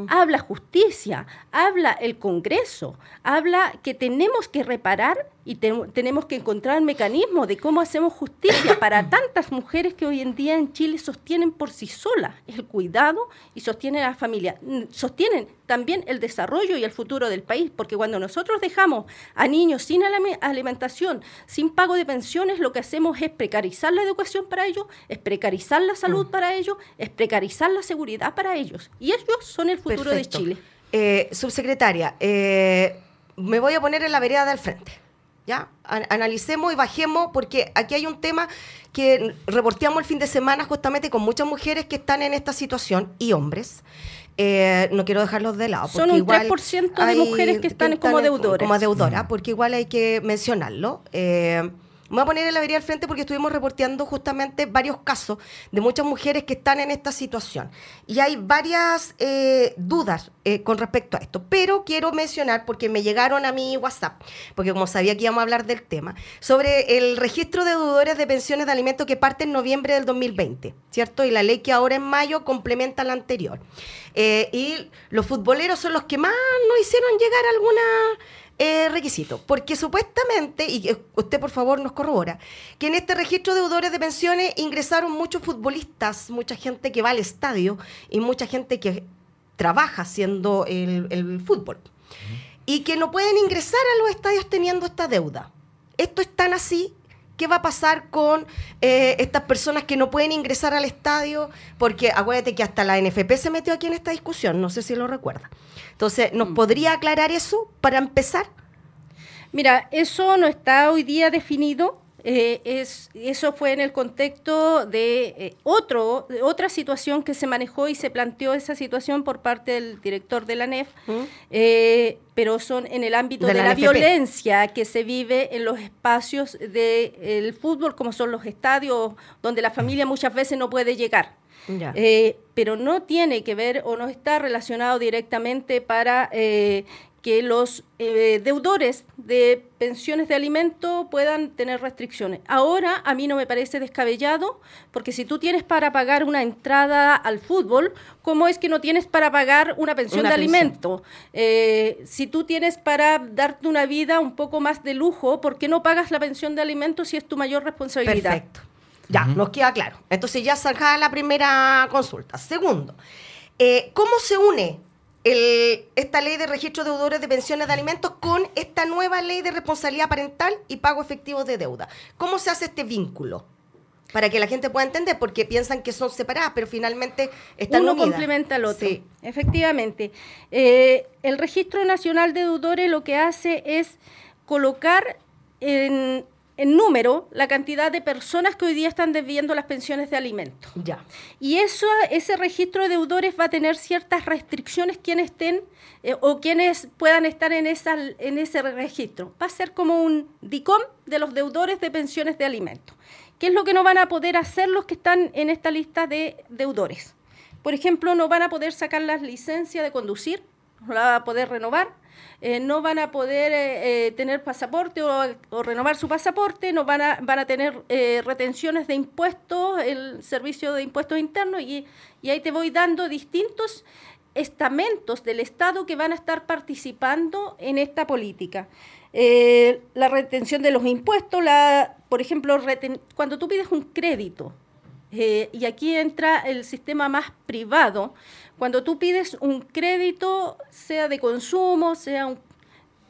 habla justicia, habla el Congreso, habla que tenemos que reparar y te- tenemos que encontrar mecanismos de cómo hacemos justicia para tantas mujeres que hoy en día en Chile sostienen por sí solas el cuidado y sostienen a la familia, Mm, sostienen también el desarrollo y el futuro del país, porque cuando nosotros dejamos a niños sin alime- alimentación, sin pago de pensiones, lo que hacemos es precarizar la educación para ellos, es precarizar la salud para ellos, es precarizar la seguridad para ellos. Y ellos son el futuro Perfecto. de Chile. Eh, subsecretaria, eh, me voy a poner en la vereda del frente. ¿Ya? An- analicemos y bajemos, porque aquí hay un tema que reporteamos el fin de semana justamente con muchas mujeres que están en esta situación y hombres. Eh, no quiero dejarlos de lado. Son un igual 3% de mujeres que están como en- deudoras. Como deudoras, porque igual hay que mencionarlo. Eh, me voy a poner en la vereda del frente porque estuvimos reporteando justamente varios casos de muchas mujeres que están en esta situación. Y hay varias eh, dudas eh, con respecto a esto. Pero quiero mencionar, porque me llegaron a mi WhatsApp, porque como sabía que íbamos a hablar del tema, sobre el registro de deudores de pensiones de alimentos que parte en noviembre del 2020, ¿cierto? Y la ley que ahora en mayo complementa la anterior. Eh, y los futboleros son los que más nos hicieron llegar alguna eh, requisito, porque supuestamente, y usted por favor nos corrobora, que en este registro de deudores de pensiones ingresaron muchos futbolistas, mucha gente que va al estadio y mucha gente que trabaja haciendo el, el fútbol, y que no pueden ingresar a los estadios teniendo esta deuda. Esto es tan así ¿Qué va a pasar con eh, estas personas que no pueden ingresar al estadio? Porque acuérdate que hasta la NFP se metió aquí en esta discusión, no sé si lo recuerda. Entonces, ¿nos mm. podría aclarar eso para empezar? Mira, eso no está hoy día definido. Eh, es, eso fue en el contexto de eh, otro, otra situación que se manejó y se planteó esa situación por parte del director de la NEF, eh, pero son en el ámbito de, la, violencia que se vive en los espacios del fútbol, como son los estadios, donde la familia muchas veces no puede llegar. pero no tiene que ver o no está relacionado directamente para que los eh, deudores de pensiones de alimento puedan tener restricciones. Ahora a mí no me parece descabellado, porque si tú tienes para pagar una entrada al fútbol, ¿cómo es que no tienes para pagar una pensión de alimento? Eh, si tú tienes para darte una vida un poco más de lujo, ¿por qué no pagas la pensión de alimento si es tu mayor responsabilidad? Perfecto. Ya, nos queda claro. Entonces ya zanjada la primera consulta. Segundo, eh, ¿cómo se une esta ley de registro de deudores de pensiones de alimentos con esta nueva ley de responsabilidad parental y pago efectivo de deuda. ¿Cómo se hace este vínculo? Para que la gente pueda entender, porque piensan que son separadas, pero finalmente están Uno complementa al otro. Sí. Efectivamente. Eh, el Registro Nacional de Deudores lo que hace es colocar en, en número la cantidad de personas que hoy día están debiendo las pensiones de alimentos. Ya. Y eso, ese registro de deudores va a tener ciertas restricciones quienes estén eh, o quienes puedan estar en, esa, en ese registro. Va a ser como un DICOM de los deudores de pensiones de alimentos. ¿Qué es lo que no van a poder hacer los que están en esta lista de deudores? Por ejemplo, no van a poder sacar la licencia de conducir, no la van a poder renovar, eh, no van a poder eh, eh, tener pasaporte o, renovar su pasaporte, no van a, van a tener retenciones de impuestos, el servicio de impuestos internos, y, y ahí te voy dando distintos estamentos del Estado que van a estar participando en esta política. la retención de los impuestos, la, por ejemplo, cuando tú pides un crédito, y aquí entra el sistema más privado, cuando tú pides un crédito, sea de consumo, sea un...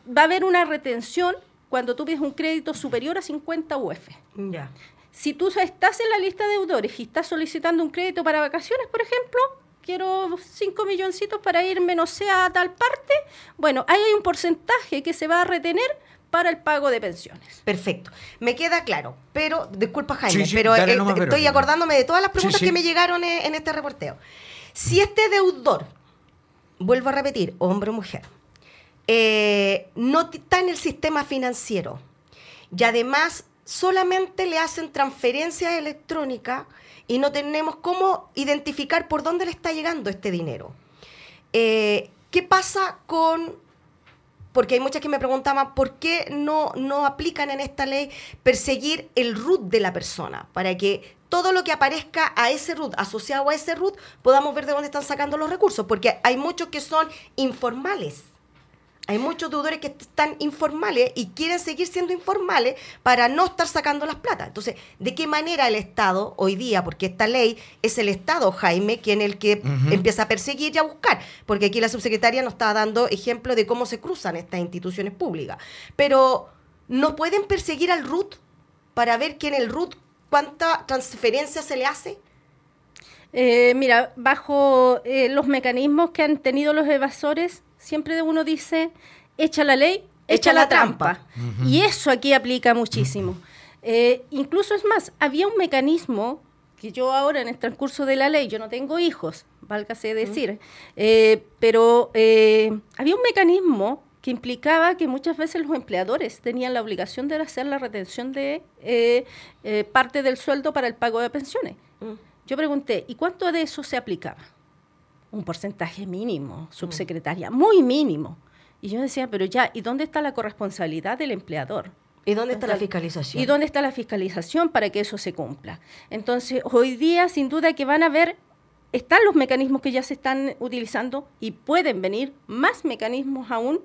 va a haber una retención cuando tú pides un crédito superior a 50 UF. Ya. Si tú estás en la lista de deudores y estás solicitando un crédito para vacaciones, por ejemplo, quiero 5 milloncitos para irme, no sé, a tal parte, bueno, ahí hay un porcentaje que se va a retener para el pago de pensiones. Perfecto. Me queda claro, pero, disculpa Jaime, pero eh, estoy acordándome de todas las preguntas que me llegaron en, en este reporteo. Si este deudor, vuelvo a repetir, hombre o mujer, eh, no está en el sistema financiero y además solamente le hacen transferencias electrónicas y no tenemos cómo identificar por dónde le está llegando este dinero. Eh, ¿Qué pasa con porque hay muchas que me preguntaban por qué no, no aplican en esta ley perseguir el root de la persona, para que todo lo que aparezca a ese root, asociado a ese root, podamos ver de dónde están sacando los recursos, porque hay muchos que son informales. Hay muchos deudores que están informales y quieren seguir siendo informales para no estar sacando las plata. Entonces, ¿de qué manera el Estado hoy día, porque esta ley es el Estado, Jaime, quien el que empieza a perseguir y a buscar? Porque aquí la subsecretaria nos está dando ejemplo de cómo se cruzan estas instituciones públicas. Pero, ¿no pueden perseguir al RUT para ver quién el RUT, cuánta transferencia se le hace? Eh, mira, bajo eh, los mecanismos que han tenido los evasores, siempre uno dice, echa la ley, echa, la, trampa. Y eso aquí aplica muchísimo. Eh, incluso es más, había un mecanismo que yo ahora en el transcurso de la ley, yo no tengo hijos, válgase decir, eh, pero eh, había un mecanismo que implicaba que muchas veces los empleadores tenían la obligación de hacer la retención de parte del sueldo para el pago de pensiones. Mm. Yo pregunté, ¿y cuánto de eso se aplicaba? un porcentaje mínimo, mm. subsecretaria, muy mínimo. Y yo decía, pero ya, ¿y dónde está la corresponsabilidad del empleador? ¿Y dónde está la fiscalización? ¿Y dónde está la fiscalización para que eso se cumpla? Entonces, hoy día, sin duda que van a ver, están los mecanismos que ya se están utilizando y pueden venir más mecanismos aún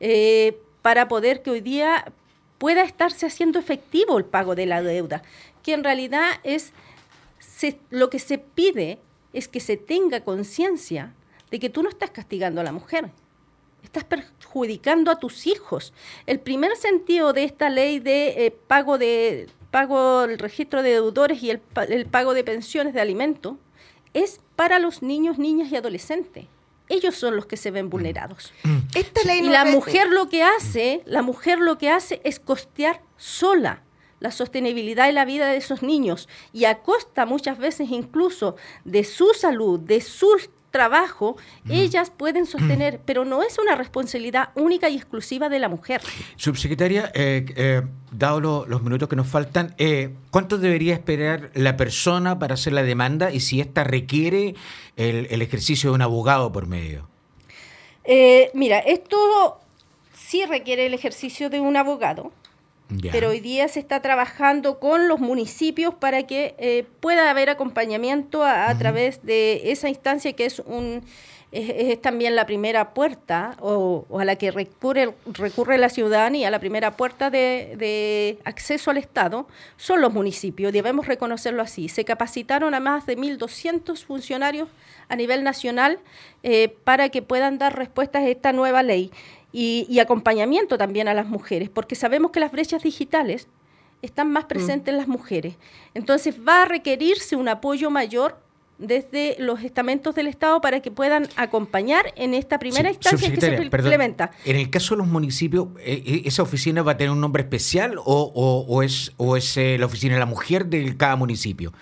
eh, para poder que hoy día pueda estarse haciendo efectivo el pago de la deuda, que en realidad es lo que se pide es que se tenga conciencia de que tú no estás castigando a la mujer, estás perjudicando a tus hijos. El primer sentido de esta ley de eh, pago de pago, el registro de deudores y el, el pago de pensiones de alimentos, es para los niños, niñas y adolescentes. Ellos son los que se ven vulnerados. Esta ley y la mujer lo que hace, la mujer lo que hace es costear sola la sostenibilidad de la vida de esos niños y a costa muchas veces incluso de su salud, de su trabajo, ellas pueden sostener, pero no es una responsabilidad única y exclusiva de la mujer. Subsecretaria, eh, eh, dado lo- los minutos que nos faltan, eh, ¿cuánto debería esperar la persona para hacer la demanda y si ésta requiere el, el ejercicio de un abogado por medio? Eh, mira, esto sí requiere el ejercicio de un abogado, Pero hoy día se está trabajando con los municipios para que eh, pueda haber acompañamiento a, a través de esa instancia que es un es, es también la primera puerta o, o a la que recurre, recurre la ciudadanía, la primera puerta de, de acceso al Estado, son los municipios, debemos reconocerlo así. Se capacitaron a más de 1.200 funcionarios a nivel nacional eh, para que puedan dar respuestas a esta nueva ley y, y acompañamiento también a las mujeres, porque sabemos que las brechas digitales están más presentes en las mujeres. Entonces va a requerirse un apoyo mayor desde los estamentos del Estado para que puedan acompañar en esta primera Sí, instancia que se perdón, implementa. En el caso de los municipios, eh, eh, ¿esa oficina va a tener un nombre especial o, o- o es, o es eh, la oficina de la mujer de cada municipio?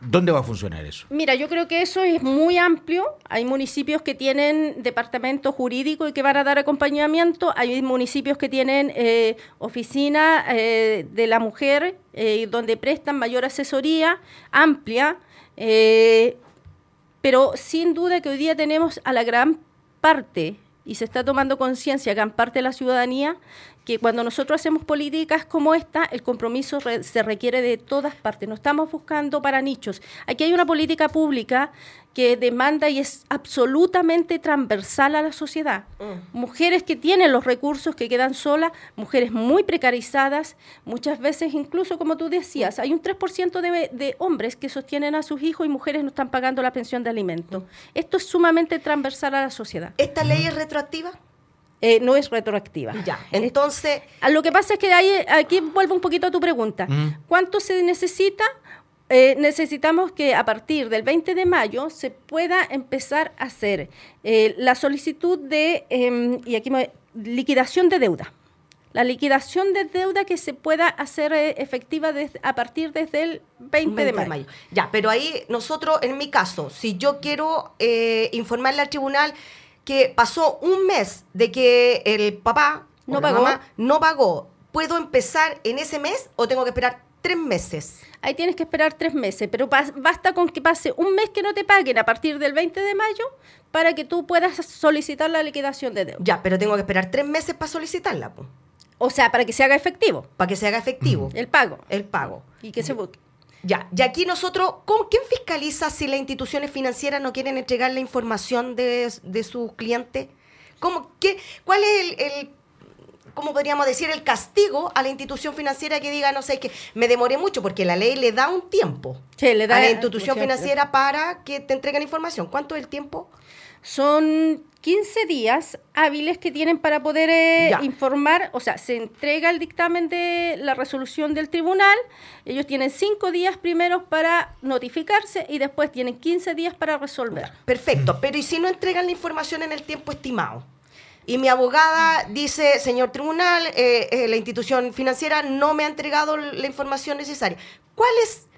¿Dónde va a funcionar eso? Mira, yo creo que eso es muy amplio. Hay municipios que tienen departamento jurídico y que van a dar acompañamiento. Hay municipios que tienen eh, oficina eh, de la mujer eh, donde prestan mayor asesoría amplia. eh, pero sin duda que hoy día tenemos a la gran parte, y se está tomando conciencia, gran parte de la ciudadanía, que cuando nosotros hacemos políticas como esta, el compromiso re- se requiere de todas partes. No estamos buscando para nichos. Aquí hay una política pública que demanda y es absolutamente transversal a la sociedad. Mujeres que tienen los recursos, que quedan solas, mujeres muy precarizadas, muchas veces incluso, como tú decías, hay un 3% de, de hombres que sostienen a sus hijos y mujeres no están pagando la pensión de alimentos. Esto es sumamente transversal a la sociedad. ¿Esta ley es retroactiva? Eh, no es retroactiva. Ya. Entonces, Ah, Lo que pasa es que ahí, aquí vuelvo un poquito a tu pregunta. ¿Cuánto se necesita? Eh, necesitamos que a partir del 20 de mayo se pueda empezar a hacer eh, la solicitud de, em, y aquí me- liquidación de deuda. La liquidación de deuda que se pueda hacer efectiva desde- a partir desde el 20, de mayo. Ya, pero ahí nosotros, en mi caso, si yo quiero eh, informarle al tribunal que pasó un mes de que el papá o No la pagó. mamá no pagó, ¿puedo empezar en ese mes o tengo que esperar tres meses? Ahí tienes que esperar tres meses, pero basta con que pase un mes que no te paguen a partir del 20 de mayo para que tú puedas solicitar la liquidación de deuda. Ya, pero tengo que esperar tres meses para solicitarla, po, O sea, para que se haga efectivo para que se haga efectivo el pago el pago. y que se busque. Ya, y aquí nosotros, ¿con quién fiscaliza si las instituciones financieras no quieren entregar la información de, de sus clientes? ¿Cómo, qué, ¿Cuál es el, el, cómo podríamos decir, el castigo a la institución financiera que diga, no sé, que me demoré mucho? Porque la ley le da un tiempo Sí, le da- a la institución financiera para que te entreguen información. ¿Cuánto es el tiempo? Son 15 días hábiles que tienen para poder eh, informar, o sea, se entrega el dictamen de la resolución del tribunal, ellos tienen 5 días primeros para notificarse y después tienen 15 días para resolver. Perfecto, pero ¿y si no entregan la información en el tiempo estimado? Y mi abogada dice, señor tribunal, eh, eh, la institución financiera no me ha entregado la información necesaria. ¿Cuál es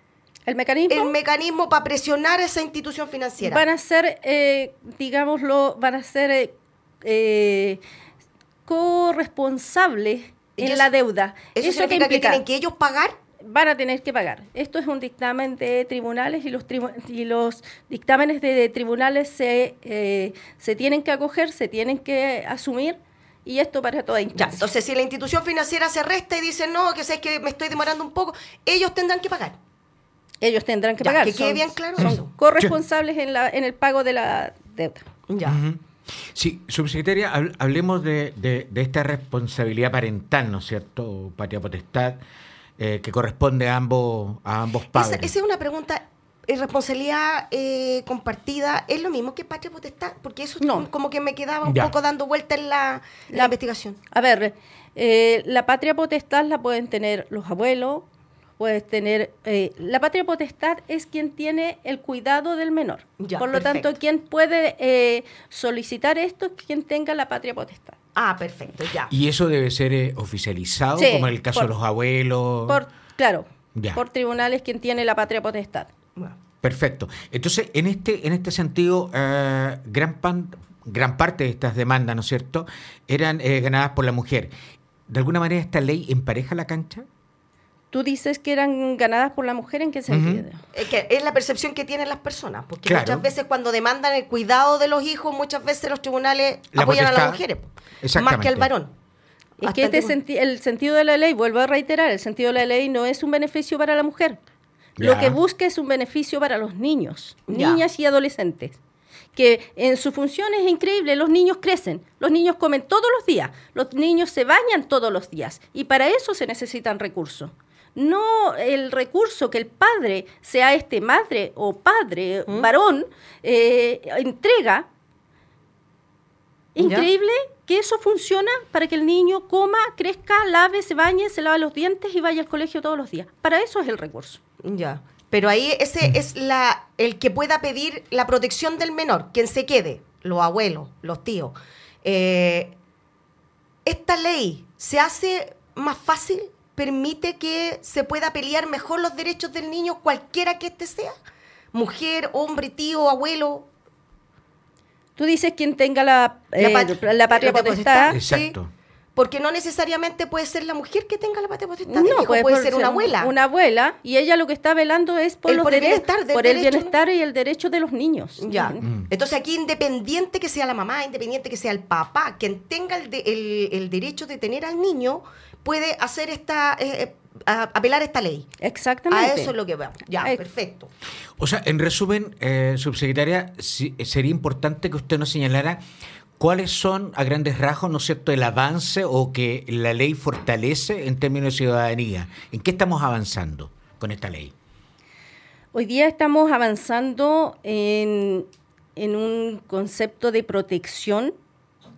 El mecanismo el mecanismo para presionar a esa institución financiera? van a ser, eh, digámoslo, van a ser eh, eh, corresponsables en la deuda. ¿Eso, qué significa que tienen que ellos pagar? van a tener que pagar. Esto es un dictamen de tribunales y los, tribu- y los dictámenes de tribunales se, eh, se tienen que acoger, se tienen que asumir y esto para toda Ya, instancia. entonces si la institución financiera se resta y dice, no, que sé que me estoy demorando un poco, ellos tendrán que pagar. Ellos tendrán que Ya, pagar. que quede bien claro son eso. corresponsables en, la, en el pago de la deuda. Ya. Sí, subsecretaria, hab- hablemos de, de- de esta responsabilidad parental, ¿no es cierto? Patria potestad, eh, que corresponde a ambos, a ambos Esa, padres. esa es una pregunta eh, responsabilidad eh, compartida es lo mismo que patria potestad? Porque eso No. como que me quedaba un Ya. poco dando vuelta en la, la La- investigación. A ver, eh, la patria potestad la pueden tener los abuelos, puedes tener... eh, la patria potestad es quien tiene el cuidado del menor. Ya, Por lo perfecto. tanto, quien puede eh, solicitar esto es quien tenga la patria potestad. Ah, perfecto, ya. Y eso debe ser eh, oficializado, Sí, como en el caso por- de los abuelos. Por, claro, Ya. por tribunales quien tiene la patria potestad. Bueno. Perfecto. Entonces, en este, en este sentido, eh, gran, pan- gran parte de estas demandas, ¿no es cierto?, eran eh, ganadas por la mujer. ¿De alguna manera esta ley empareja la cancha? Tú dices que eran ganadas por la mujer, ¿en qué sentido? Es que es la percepción que tienen las personas, porque Claro. muchas veces cuando demandan el cuidado de los hijos, muchas veces los tribunales La apoyan a las mujeres, más que al varón. Es Hasta que este el- senti- el sentido de la ley, vuelvo a reiterar, el sentido de la ley no es un beneficio para la mujer. Ya. Lo que busca es un beneficio para los niños, Ya. niñas y adolescentes. Que en su función es increíble, los niños crecen, los niños comen todos los días, los niños se bañan todos los días y para eso se necesitan recursos. No el recurso que el padre, sea este madre o padre, ¿Mm? varón, eh, entrega Ya. Increíble que eso funciona para que el niño coma, crezca, lave, se bañe, se lave los dientes y vaya al colegio todos los días. Para eso es el recurso. Ya. Pero ahí ese es la el que pueda pedir la protección del menor, quien se quede, los abuelos, los tíos. Eh, esta ley se hace más fácil, permite que se pueda pelear mejor los derechos del niño, cualquiera que éste sea, mujer, hombre, tío, abuelo. Tú dices quien tenga la, La eh, la patria la potestad. potestad. Exacto. Porque no necesariamente puede ser la mujer que tenga la patria potestad. No, hijo, puede, ser una abuela. Una abuela, y ella lo que está velando es por, El- los por el bienestar por el derecho, bienestar y el derecho de los niños. Ya. Mm. Entonces aquí independiente que sea la mamá, independiente que sea el papá, quien tenga el, de- el- el derecho de tener al niño, puede hacer esta, eh, eh, a- apelar esta ley. Exactamente. A eso es lo que va. Ya, Eh, perfecto. O sea, en resumen, eh, subsecretaria, sí- sería importante que usted nos señalara cuáles son, a grandes rasgos, ¿no es cierto?, el avance o que la ley fortalece en términos de ciudadanía. ¿En qué estamos avanzando con esta ley? Hoy día estamos avanzando en, en un concepto de protección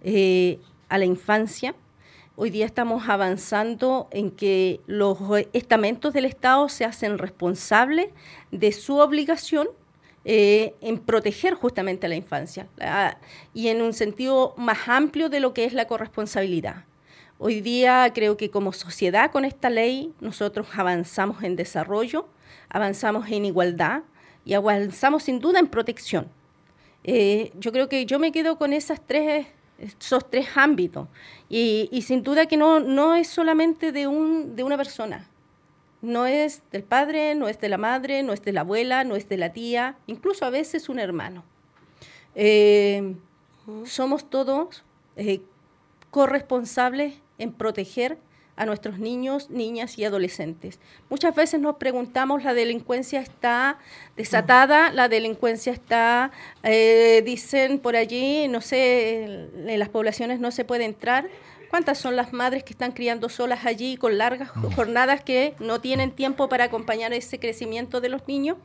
eh, a la infancia. Hoy día estamos avanzando en que los estamentos del Estado se hacen responsables de su obligación eh, en proteger justamente a la infancia y en un sentido más amplio de lo que es la corresponsabilidad. Hoy día creo que como sociedad con esta ley nosotros avanzamos en desarrollo, avanzamos en igualdad y avanzamos sin duda en protección. Eh, yo creo que yo me quedo con esas tres, esos tres ámbitos y, y sin duda que no, no es solamente de, un, de una persona. No es del padre, no es de la madre, no es de la abuela, no es de la tía, incluso a veces un hermano. Eh, somos todos eh, corresponsables en proteger a nuestros niños, niñas y adolescentes. Muchas veces nos preguntamos, la delincuencia está desatada, la delincuencia está, eh, dicen por allí, no sé, en las poblaciones no se puede entrar. ¿Cuántas son las madres que están criando solas allí con largas jornadas que no tienen tiempo para acompañar ese crecimiento de los niños?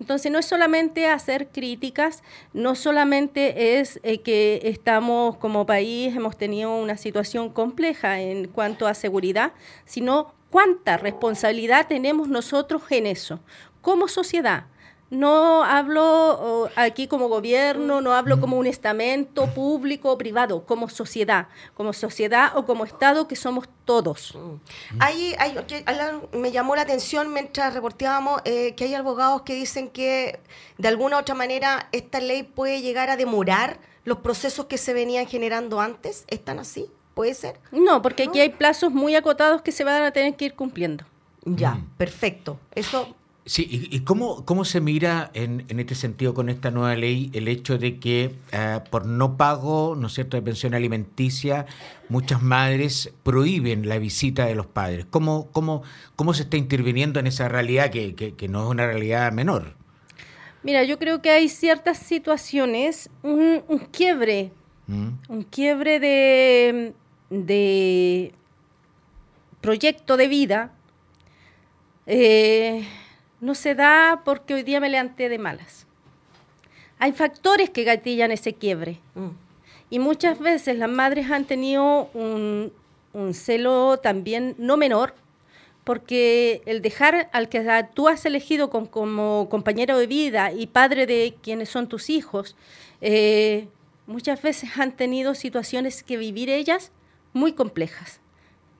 Entonces no es solamente hacer críticas, no solamente es eh, que estamos como país, hemos tenido una situación compleja en cuanto a seguridad, sino cuánta responsabilidad tenemos nosotros en eso, como sociedad. No hablo oh, aquí como gobierno, no hablo como un estamento público o privado, como sociedad, como sociedad o como Estado que somos todos. Hay, hay, que- ala- me llamó la atención mientras reporteábamos eh, que hay abogados que dicen que de alguna u otra manera esta ley puede llegar a demorar los procesos que se venían generando antes. ¿Están así? ¿Puede ser? No, porque aquí hay plazos muy acotados que se van a tener que ir cumpliendo. Ya, perfecto. Eso Sí, ¿y, y cómo, cómo se mira en, en este sentido con esta nueva ley el hecho de que eh, por no pago, ¿no es cierto?, de pensión alimenticia, muchas madres prohíben la visita de los padres. ¿Cómo, cómo, cómo se está interviniendo en esa realidad que, que- que no es una realidad menor? Mira, yo creo que hay ciertas situaciones, un, un quiebre, ¿Mm? un quiebre de, de proyecto de vida, eh, no se da porque hoy día me levanté de malas. Hay factores que gatillan ese quiebre. Mm. Y muchas veces las madres han tenido un, celo también no menor, porque el dejar al que tú has elegido como compañero de vida y padre de quienes son tus hijos, eh, muchas veces han tenido situaciones que vivir ellas muy complejas,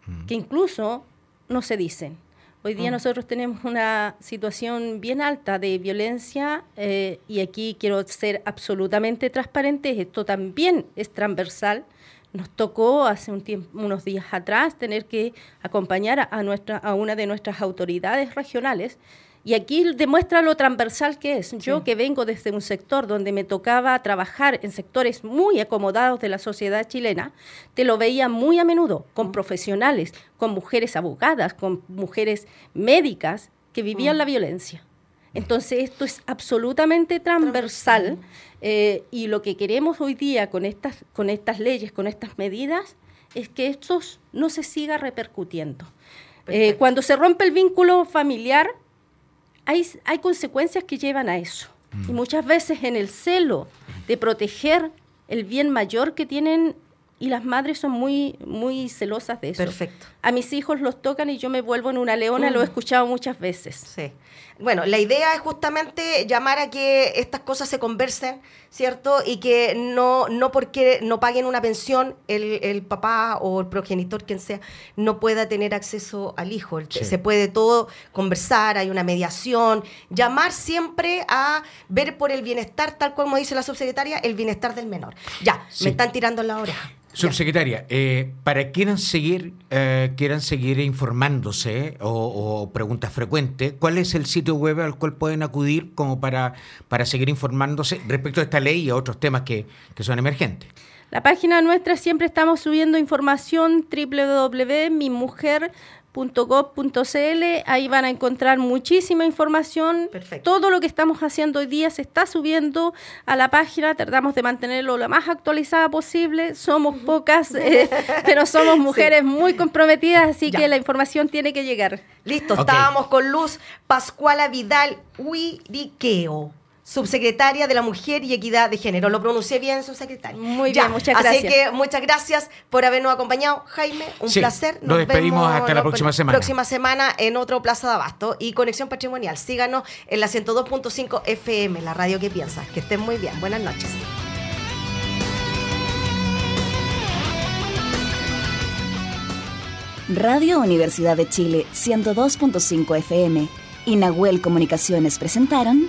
mm. que incluso no se dicen. Hoy día mm. nosotros tenemos una situación bien alta de violencia eh, y aquí quiero ser absolutamente transparente, esto también es transversal. Nos tocó hace un tiempo, unos días atrás tener que acompañar a, nuestra, a una de nuestras autoridades regionales y aquí demuestra lo transversal que es. Yo que vengo desde un sector donde me tocaba trabajar en sectores muy acomodados de la sociedad chilena, te lo veía muy a menudo con mm. profesionales, con mujeres abogadas, con mujeres médicas que vivían mm. la violencia. Entonces esto es absolutamente transversal eh, y lo que queremos hoy día con estas, con estas leyes, con estas medidas, es que esto no se siga repercutiendo. Eh, cuando se rompe el vínculo familiar, hay, consecuencias que llevan a eso. Y mm. muchas veces en el celo de proteger el bien mayor que tienen y las madres son muy muy celosas de eso. Perfecto. A mis hijos los tocan y yo me vuelvo en una leona, lo he mm. escuchado muchas veces. Sí. Bueno, la idea es justamente llamar a que estas cosas se conversen, ¿cierto? Y que no, no porque no paguen una pensión el, papá o el progenitor, quien sea, no pueda tener acceso al hijo. Se puede todo conversar, hay una mediación, llamar siempre a ver por el bienestar, tal como dice la subsecretaria, el bienestar del menor. Ya, me están tirando en la oreja. Subsecretaria, eh, para quieran seguir, eh, quieran seguir informándose o, preguntas frecuentes, ¿cuál es el sitio web al cual pueden acudir como para, para seguir informándose respecto a esta ley y a otros temas que, que son emergentes? La página nuestra siempre estamos subiendo información www.mimujer.com .gov.cl, ahí van a encontrar muchísima información. Todo lo que estamos haciendo hoy día se está subiendo a la página, tratamos de mantenerlo lo más actualizada posible. Somos pocas, eh, pero somos mujeres muy comprometidas, así que la información tiene que llegar. Listo, estábamos con Luz Pascuala Vidal Huiriqueo subsecretaria de la Mujer y Equidad de Género. Lo pronuncié bien, subsecretaria. Muy bien, muchas gracias. Así que muchas gracias por habernos acompañado, Jaime. Un placer. Nos, despedimos hasta la próxima semana. Próxima semana en otro Plaza de Abasto y Conexión Patrimonial. Síganos en la 102.5 FM, la radio que piensas. Que estén muy bien. Buenas noches. Radio Universidad de Chile 102.5 FM y Nahuel Comunicaciones presentaron